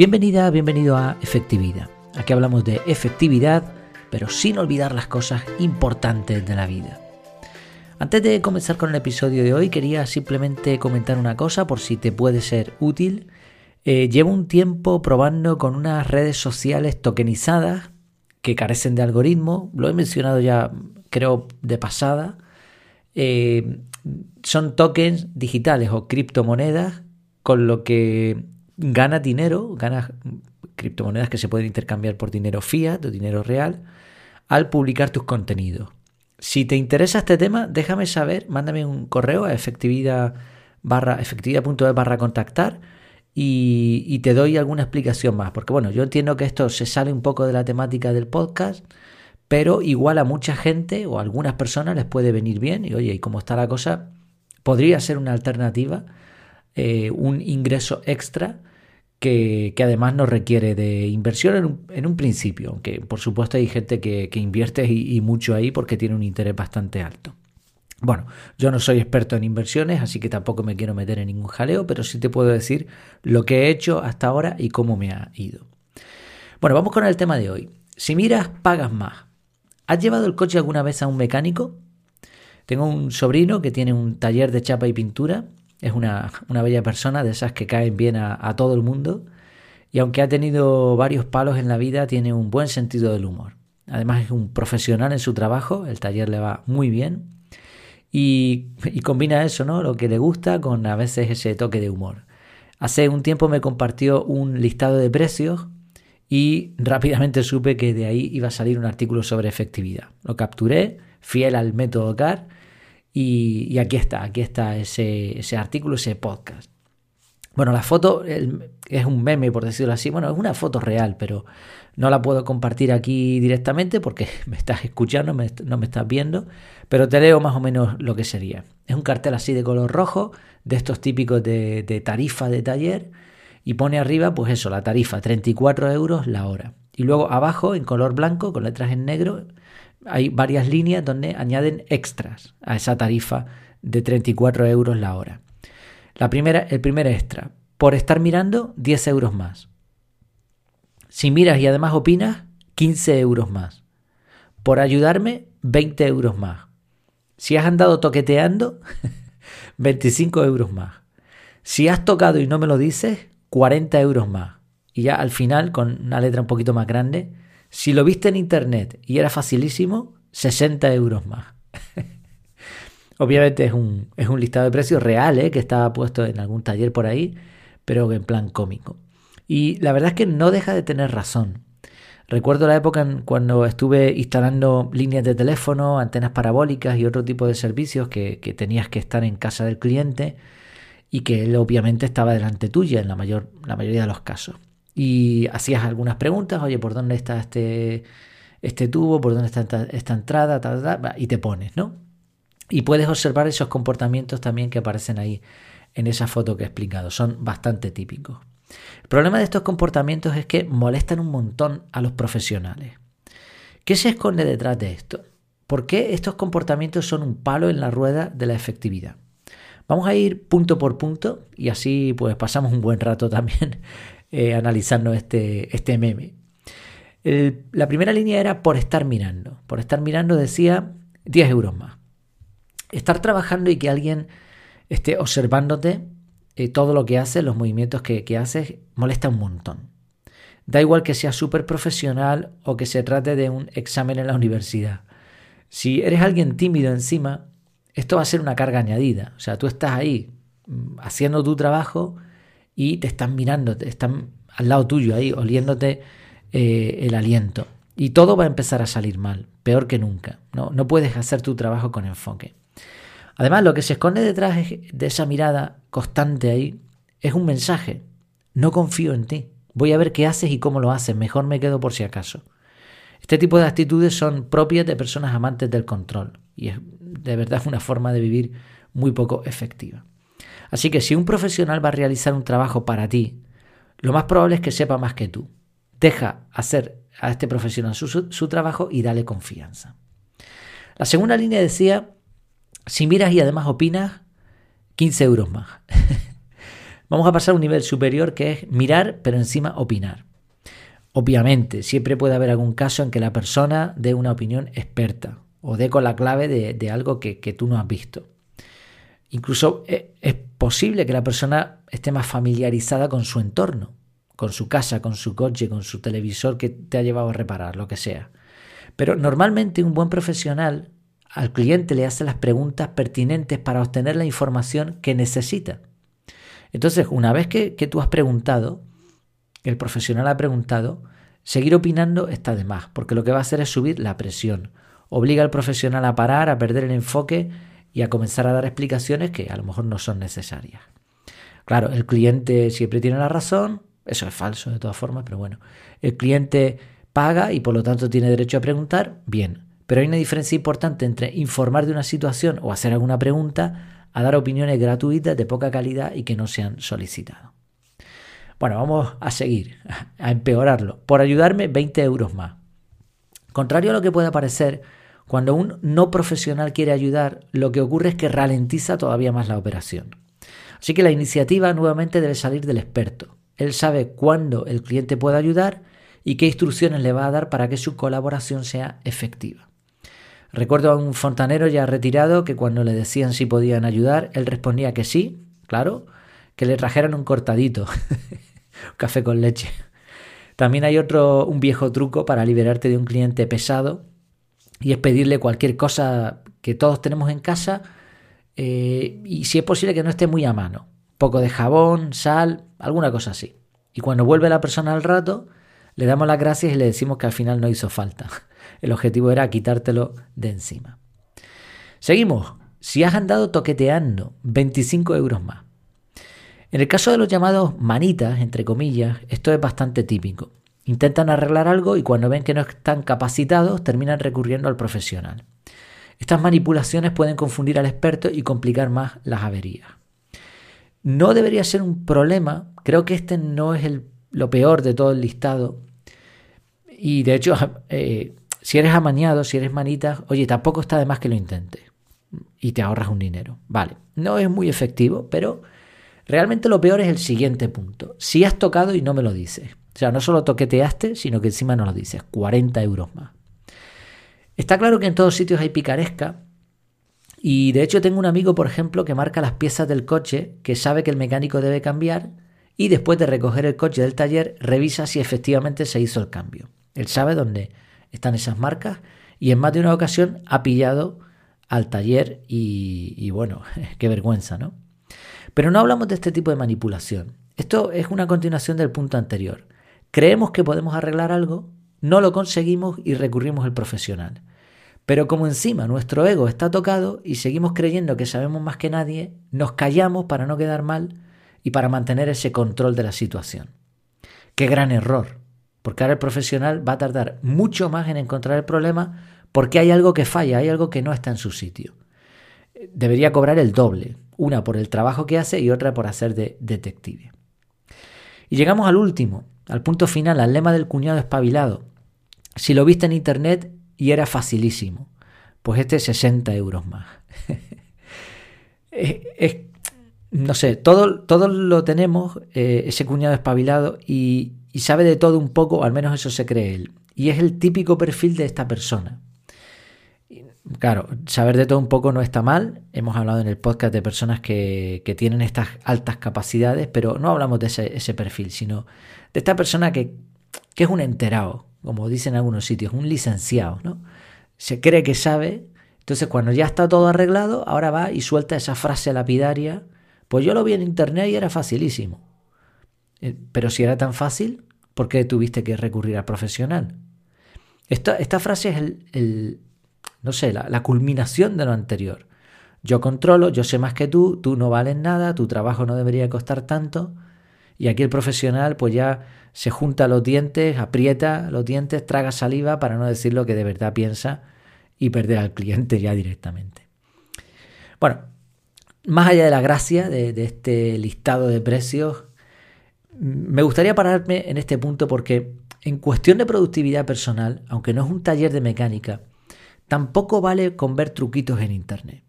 Bienvenida, bienvenido a Efectividad. Aquí hablamos de efectividad, pero sin olvidar las cosas importantes de la vida. Antes de comenzar con el episodio de hoy, quería simplemente comentar una cosa por si te puede ser útil. Eh, llevo un tiempo probando con unas redes sociales tokenizadas que carecen de algoritmo. Lo he mencionado ya, creo, de pasada. Eh, son tokens digitales o criptomonedas con lo que ganas dinero, ganas criptomonedas que se pueden intercambiar por dinero fiat o dinero real al publicar tus contenidos. Si te interesa este tema, déjame saber, mándame un correo a efectividad barra efectividad.es barra contactar y, te doy alguna explicación más. Porque bueno, yo entiendo que esto se sale un poco de la temática del podcast, pero igual a mucha gente o a algunas personas les puede venir bien y oye, y cómo está la cosa, podría ser una alternativa, eh, un ingreso extra que, además no requiere de inversión en un, principio, aunque por supuesto hay gente que, invierte y, mucho ahí porque tiene un interés bastante alto. Bueno, yo no soy experto en inversiones, así que tampoco me quiero meter en ningún jaleo, pero sí te puedo decir lo que he hecho hasta ahora y cómo me ha ido. Bueno, vamos con el tema de hoy. Si miras, pagas más. ¿Has llevado el coche alguna vez a un mecánico? Tengo un sobrino que tiene un taller de chapa y pintura es una, bella persona, de esas que caen bien a, todo el mundo. Y aunque ha tenido varios palos en la vida, tiene un buen sentido del humor. Además es un profesional en su trabajo, el taller le va muy bien. Y, y, combina eso, ¿no? Lo que le gusta con a veces ese toque de humor. Hace un tiempo me compartió un listado de precios y rápidamente supe que de ahí iba a salir un artículo sobre efectividad. Lo capturé, fiel al método CAR y, aquí está, aquí está ese, ese, artículo, ese podcast. Bueno, la foto es un meme, por decirlo así. Bueno, es una foto real, pero no la puedo compartir aquí directamente porque me estás escuchando, no me estás viendo, pero te leo más o menos lo que sería. Es un cartel así de color rojo, de estos típicos de, de tarifa de taller, y pone arriba, pues eso, la tarifa, 34 euros la hora. Y luego abajo, en color blanco, con letras en negro, hay varias líneas donde añaden extras a esa tarifa de 34 euros la hora. La primera, el primer extra, por estar mirando, 10 euros más. Si miras y además opinas, 15 euros más. Por ayudarme, 20 euros más. Si has andado toqueteando, 25 euros más. Si has tocado y no me lo dices, 40 euros más. Y ya al final, con una letra un poquito más grande, si lo viste en internet y era facilísimo, 60 euros más. Obviamente es un, es un, listado de precios real, ¿eh? que estaba puesto en algún taller por ahí, pero en plan cómico. Y la verdad es que no deja de tener razón. Recuerdo la época en cuando estuve instalando líneas de teléfono, antenas parabólicas y otro tipo de servicios que, que tenías que estar en casa del cliente y que él obviamente estaba delante tuya en la, mayor, la mayoría de los casos y hacías algunas preguntas, oye, ¿por dónde está este, este tubo? ¿Por dónde está esta, entrada? y te pones, ¿no? Y puedes observar esos comportamientos también que aparecen ahí en esa foto que he explicado. Son bastante típicos. El problema de estos comportamientos es que molestan un montón a los profesionales. ¿Qué se esconde detrás de esto? ¿Por qué estos comportamientos son un palo en la rueda de la efectividad? Vamos a ir punto por punto y así pues pasamos un buen rato también eh, analizando este, este meme. la primera línea era por estar mirando. Por estar mirando decía 10 euros más. Estar trabajando y que alguien esté observándote eh, todo lo que haces, los movimientos que, que haces, molesta un montón. Da igual que sea súper profesional o que se trate de un examen en la universidad. Si eres alguien tímido encima, esto va a ser una carga añadida. O sea, tú estás ahí mm, haciendo tu trabajo y te están mirando, te están al lado tuyo ahí, oliéndote eh, el aliento. Y todo va a empezar a salir mal, peor que nunca. No, no puedes hacer tu trabajo con enfoque. Además, lo que se esconde detrás de esa mirada constante ahí es un mensaje. No confío en ti. Voy a ver qué haces y cómo lo haces. Mejor me quedo por si acaso. Este tipo de actitudes son propias de personas amantes del control y es de verdad una forma de vivir muy poco efectiva. Así que si un profesional va a realizar un trabajo para ti, lo más probable es que sepa más que tú. Deja hacer a este profesional su, trabajo y dale confianza. La segunda línea decía, si miras y además opinas, 15 euros más. Vamos a pasar a un nivel superior que es mirar, pero encima opinar. Obviamente, siempre puede haber algún caso en que la persona dé una opinión experta o dé con la clave de, algo que, tú no has visto. Incluso eh, es posible que la persona esté más familiarizada con su entorno, con su casa, con su coche, con su televisor que te ha llevado a reparar, lo que sea. Pero normalmente un buen profesional al cliente le hace las preguntas pertinentes para obtener la información que necesita. Entonces, una vez que, tú has preguntado, el profesional ha preguntado, seguir opinando está de más, porque lo que va a hacer es subir la presión. Obliga al profesional a parar, a perder el enfoque y a comenzar a dar explicaciones que a lo mejor no son necesarias. Claro, el cliente siempre tiene la razón, eso es falso de todas formas, pero bueno, el cliente paga y por lo tanto tiene derecho a preguntar, bien, pero hay una diferencia importante entre informar de una situación o hacer alguna pregunta a dar opiniones gratuitas de poca calidad y que no se han solicitado. Bueno, vamos a seguir, a empeorarlo. Por ayudarme, 20 euros más. Contrario a lo que pueda parecer, cuando un no profesional quiere ayudar, lo que ocurre es que ralentiza todavía más la operación. Así que la iniciativa nuevamente debe salir del experto. Él sabe cuándo el cliente puede ayudar y qué instrucciones le va a dar para que su colaboración sea efectiva. Recuerdo a un fontanero ya retirado que cuando le decían si podían ayudar, él respondía que sí, claro, que le trajeran un cortadito, café con leche. También hay otro, un viejo truco para liberarte de un cliente pesado y es pedirle cualquier cosa que todos tenemos en casa eh, y si es posible que no esté muy a mano. Poco de jabón, sal, alguna cosa así. Y cuando vuelve la persona al rato, le damos las gracias y le decimos que al final no hizo falta. El objetivo era quitártelo de encima. Seguimos. Si has andado toqueteando, 25 euros más. En el caso de los llamados manitas, entre comillas, esto es bastante típico. Intentan arreglar algo y cuando ven que no están capacitados terminan recurriendo al profesional. Estas manipulaciones pueden confundir al experto y complicar más las averías. No debería ser un problema, creo que este no es lo peor de todo el listado. Y de hecho, eh, si eres amañado, si eres manita, oye, tampoco está de más que lo intentes y te ahorras un dinero. Vale, no es muy efectivo, pero realmente lo peor es el siguiente punto. Si has tocado y no me lo dices. Sea, no solo toqueteaste, sino que encima no lo dices. 40 euros más. Está claro que en todos sitios hay picaresca. Y de hecho tengo un amigo, por ejemplo, que marca las piezas del coche, que sabe que el mecánico debe cambiar y después de recoger el coche del taller revisa si efectivamente se hizo el cambio. Él sabe dónde están esas marcas y en más de una ocasión ha pillado al taller y, bueno, qué vergüenza, ¿no? Pero no hablamos de este tipo de manipulación. Esto es una continuación del punto anterior. Creemos que podemos arreglar algo, no lo conseguimos y recurrimos al profesional. Pero como encima nuestro ego está tocado y seguimos creyendo que sabemos más que nadie, nos callamos para no quedar mal y para mantener ese control de la situación. Qué gran error. Porque ahora el profesional va a tardar mucho más en encontrar el problema porque hay algo que falla, hay algo que no está en su sitio. Debería cobrar el doble, una por el trabajo que hace y otra por hacer de detective. Y llegamos al último, al punto final, al lema del cuñado espabilado. Si lo viste en internet y era facilísimo, pues este es 60 euros más. es, no sé, todo, todo lo tenemos, eh, ese cuñado espabilado, y sabe de todo un poco, al menos eso se cree él. Y es el típico perfil de esta persona. Claro, saber de todo un poco no está mal. Hemos hablado en el podcast de personas que, tienen estas altas capacidades, pero no hablamos de ese, perfil, sino de esta persona que, que, es un enterado, como dicen en algunos sitios, un licenciado, ¿no? Se cree que sabe, entonces cuando ya está todo arreglado, ahora va y suelta esa frase lapidaria. Pues yo lo vi en internet y era facilísimo. Eh, pero si era tan fácil, ¿por qué tuviste que recurrir al profesional? Esta, esta frase es el, no sé, la, culminación de lo anterior. Yo controlo, yo sé más que tú, tú no vales nada, tu trabajo no debería costar tanto. Y aquí el profesional pues ya se junta los dientes, aprieta los dientes, traga saliva para no decir lo que de verdad piensa y perder al cliente ya directamente. Bueno, más allá de la gracia de, de este listado de precios, me gustaría pararme en este punto porque en cuestión de productividad personal, aunque no es un taller de mecánica, tampoco vale con ver truquitos en Internet.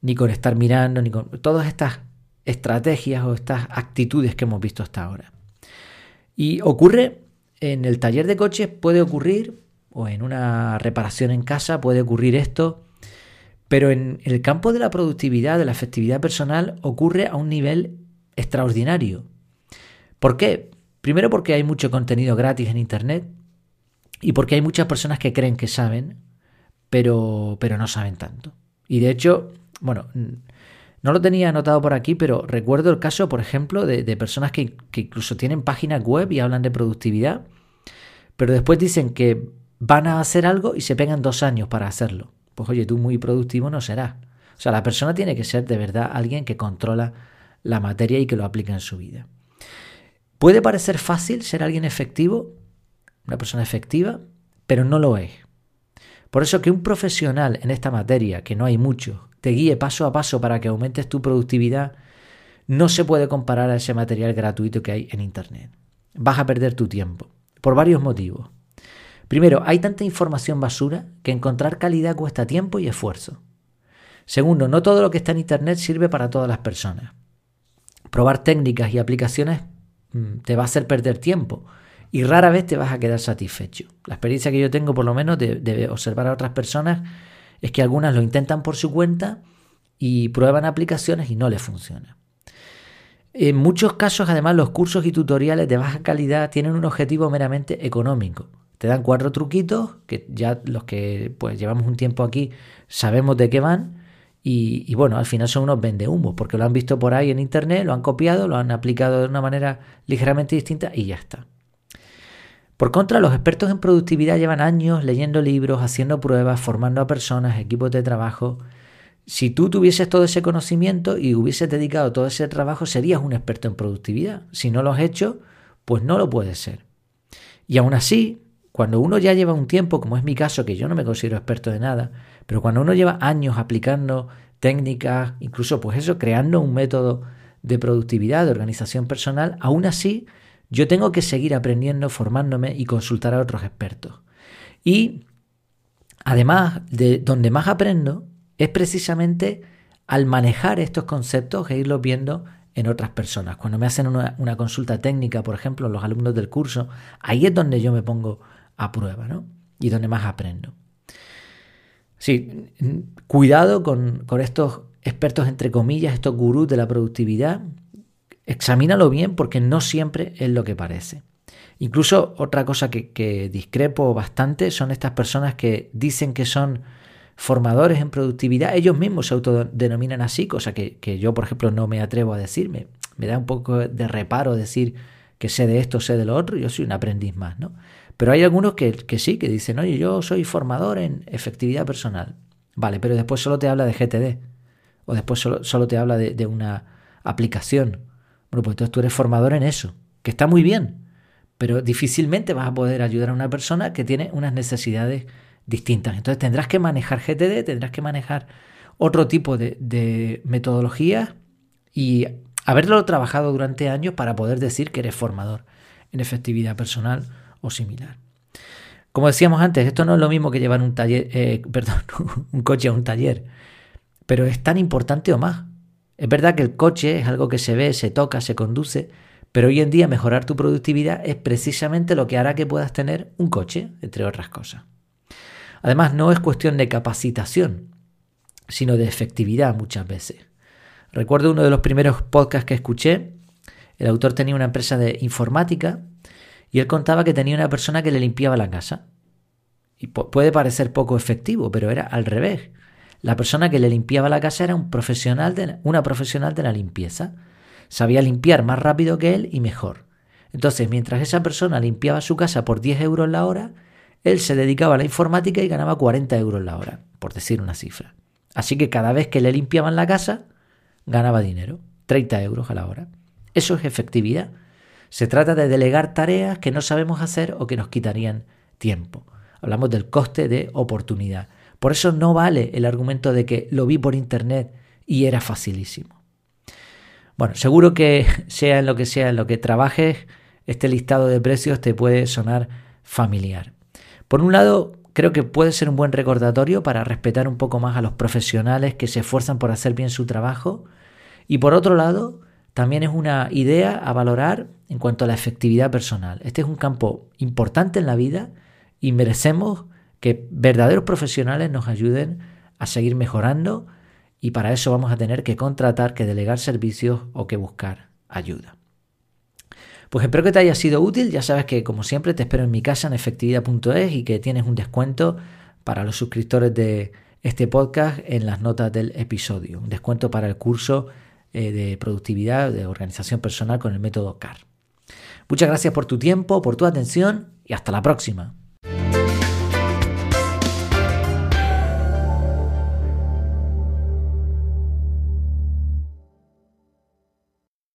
Ni con estar mirando, ni con todas estas estrategias o estas actitudes que hemos visto hasta ahora. Y ocurre en el taller de coches, puede ocurrir, o en una reparación en casa puede ocurrir esto, pero en el campo de la productividad, de la efectividad personal, ocurre a un nivel extraordinario. ¿Por qué? Primero porque hay mucho contenido gratis en Internet y porque hay muchas personas que creen que saben, pero, pero no saben tanto. Y de hecho, bueno, no lo tenía anotado por aquí, pero recuerdo el caso, por ejemplo, de, personas que, que, incluso tienen páginas web y hablan de productividad, pero después dicen que van a hacer algo y se pegan dos años para hacerlo. Pues oye, tú muy productivo no serás. O sea, la persona tiene que ser de verdad alguien que controla la materia y que lo aplica en su vida. Puede parecer fácil ser alguien efectivo, una persona efectiva, pero no lo es. Por eso que un profesional en esta materia, que no hay mucho, te guíe paso a paso para que aumentes tu productividad, no se puede comparar a ese material gratuito que hay en Internet. Vas a perder tu tiempo, por varios motivos. Primero, hay tanta información basura que encontrar calidad cuesta tiempo y esfuerzo. Segundo, no todo lo que está en Internet sirve para todas las personas. Probar técnicas y aplicaciones mm, te va a hacer perder tiempo y rara vez te vas a quedar satisfecho. La experiencia que yo tengo, por lo menos, de, observar a otras personas, es que algunas lo intentan por su cuenta y prueban aplicaciones y no les funciona. En muchos casos, además, los cursos y tutoriales de baja calidad tienen un objetivo meramente económico. Te dan cuatro truquitos que ya los que pues llevamos un tiempo aquí sabemos de qué van y, bueno, al final son unos vendehumos porque lo han visto por ahí en internet, lo han copiado, lo han aplicado de una manera ligeramente distinta y ya está. Por contra, los expertos en productividad llevan años leyendo libros, haciendo pruebas, formando a personas, equipos de trabajo. Si tú tuvieses todo ese conocimiento y hubieses dedicado todo ese trabajo, serías un experto en productividad. Si no lo has hecho, pues no lo puedes ser. Y aún así, cuando uno ya lleva un tiempo, como es mi caso, que yo no me considero experto de nada, pero cuando uno lleva años aplicando técnicas, incluso pues eso, creando un método de productividad, de organización personal, aún así yo tengo que seguir aprendiendo, formándome y consultar a otros expertos. Y además, de donde más aprendo es precisamente al manejar estos conceptos e irlos viendo en otras personas. Cuando me hacen una, consulta técnica, por ejemplo, los alumnos del curso, ahí es donde yo me pongo a prueba, ¿no? Y donde más aprendo. Sí, cuidado con, con estos expertos, entre comillas, estos gurús de la productividad, Examínalo bien porque no siempre es lo que parece. Incluso otra cosa que, discrepo bastante son estas personas que dicen que son formadores en productividad, ellos mismos se autodenominan así, cosa que, yo, por ejemplo, no me atrevo a decirme. Me da un poco de reparo decir que sé de esto, sé de lo otro, yo soy un aprendiz más, ¿no? Pero hay algunos que, sí, que dicen, oye, yo soy formador en efectividad personal. Vale, pero después solo te habla de GTD, o después solo, te habla de una aplicación, bueno, pues entonces tú eres formador en eso, que está muy bien, pero difícilmente vas a poder ayudar a una persona que tiene unas necesidades distintas. Entonces tendrás que manejar GTD, tendrás que manejar otro tipo de, metodologías y haberlo trabajado durante años para poder decir que eres formador en efectividad personal o similar. Como decíamos antes, esto no es lo mismo que llevar un taller, eh, perdón, un coche a un taller, pero es tan importante o más. Es verdad que el coche es algo que se ve, se toca, se conduce, pero hoy en día mejorar tu productividad es precisamente lo que hará que puedas tener un coche, entre otras cosas. Además, no es cuestión de capacitación, sino de efectividad muchas veces. Recuerdo uno de los primeros podcasts que escuché, el autor tenía una empresa de informática y él contaba que tenía una persona que le limpiaba la casa. Y puede parecer poco efectivo, pero era al revés. La persona que le limpiaba la casa era una profesional de la limpieza. Sabía limpiar más rápido que él y mejor. Entonces, mientras esa persona limpiaba su casa por 10 euros la hora, él se dedicaba a la informática y ganaba 40 euros la hora, por decir una cifra. Así que cada vez que le limpiaban la casa, ganaba dinero, 30 euros a la hora. Eso es efectividad. Se trata de delegar tareas que no sabemos hacer o que nos quitarían tiempo. Hablamos del coste de oportunidad. Por eso no vale el argumento de que lo vi por internet y era facilísimo. Bueno, seguro que sea en lo que sea en lo que trabajes, este listado de precios te puede sonar familiar. Por un lado, creo que puede ser un buen recordatorio para respetar un poco más a los profesionales que se esfuerzan por hacer bien su trabajo Y por otro lado, también es una idea a valorar en cuanto a la efectividad personal. Este es un campo importante en la vida y merecemos que verdaderos profesionales nos ayuden a seguir mejorando y para eso vamos a tener que contratar, que delegar servicios o que buscar ayuda. Pues espero que te haya sido útil. Ya sabes que como siempre te espero en mi casa en efectividad.es y que tienes un descuento para los suscriptores de este podcast en las notas del episodio. Un descuento para el curso eh, de productividad, de organización personal con el método CAR. Muchas gracias por tu tiempo, por tu atención y hasta la próxima.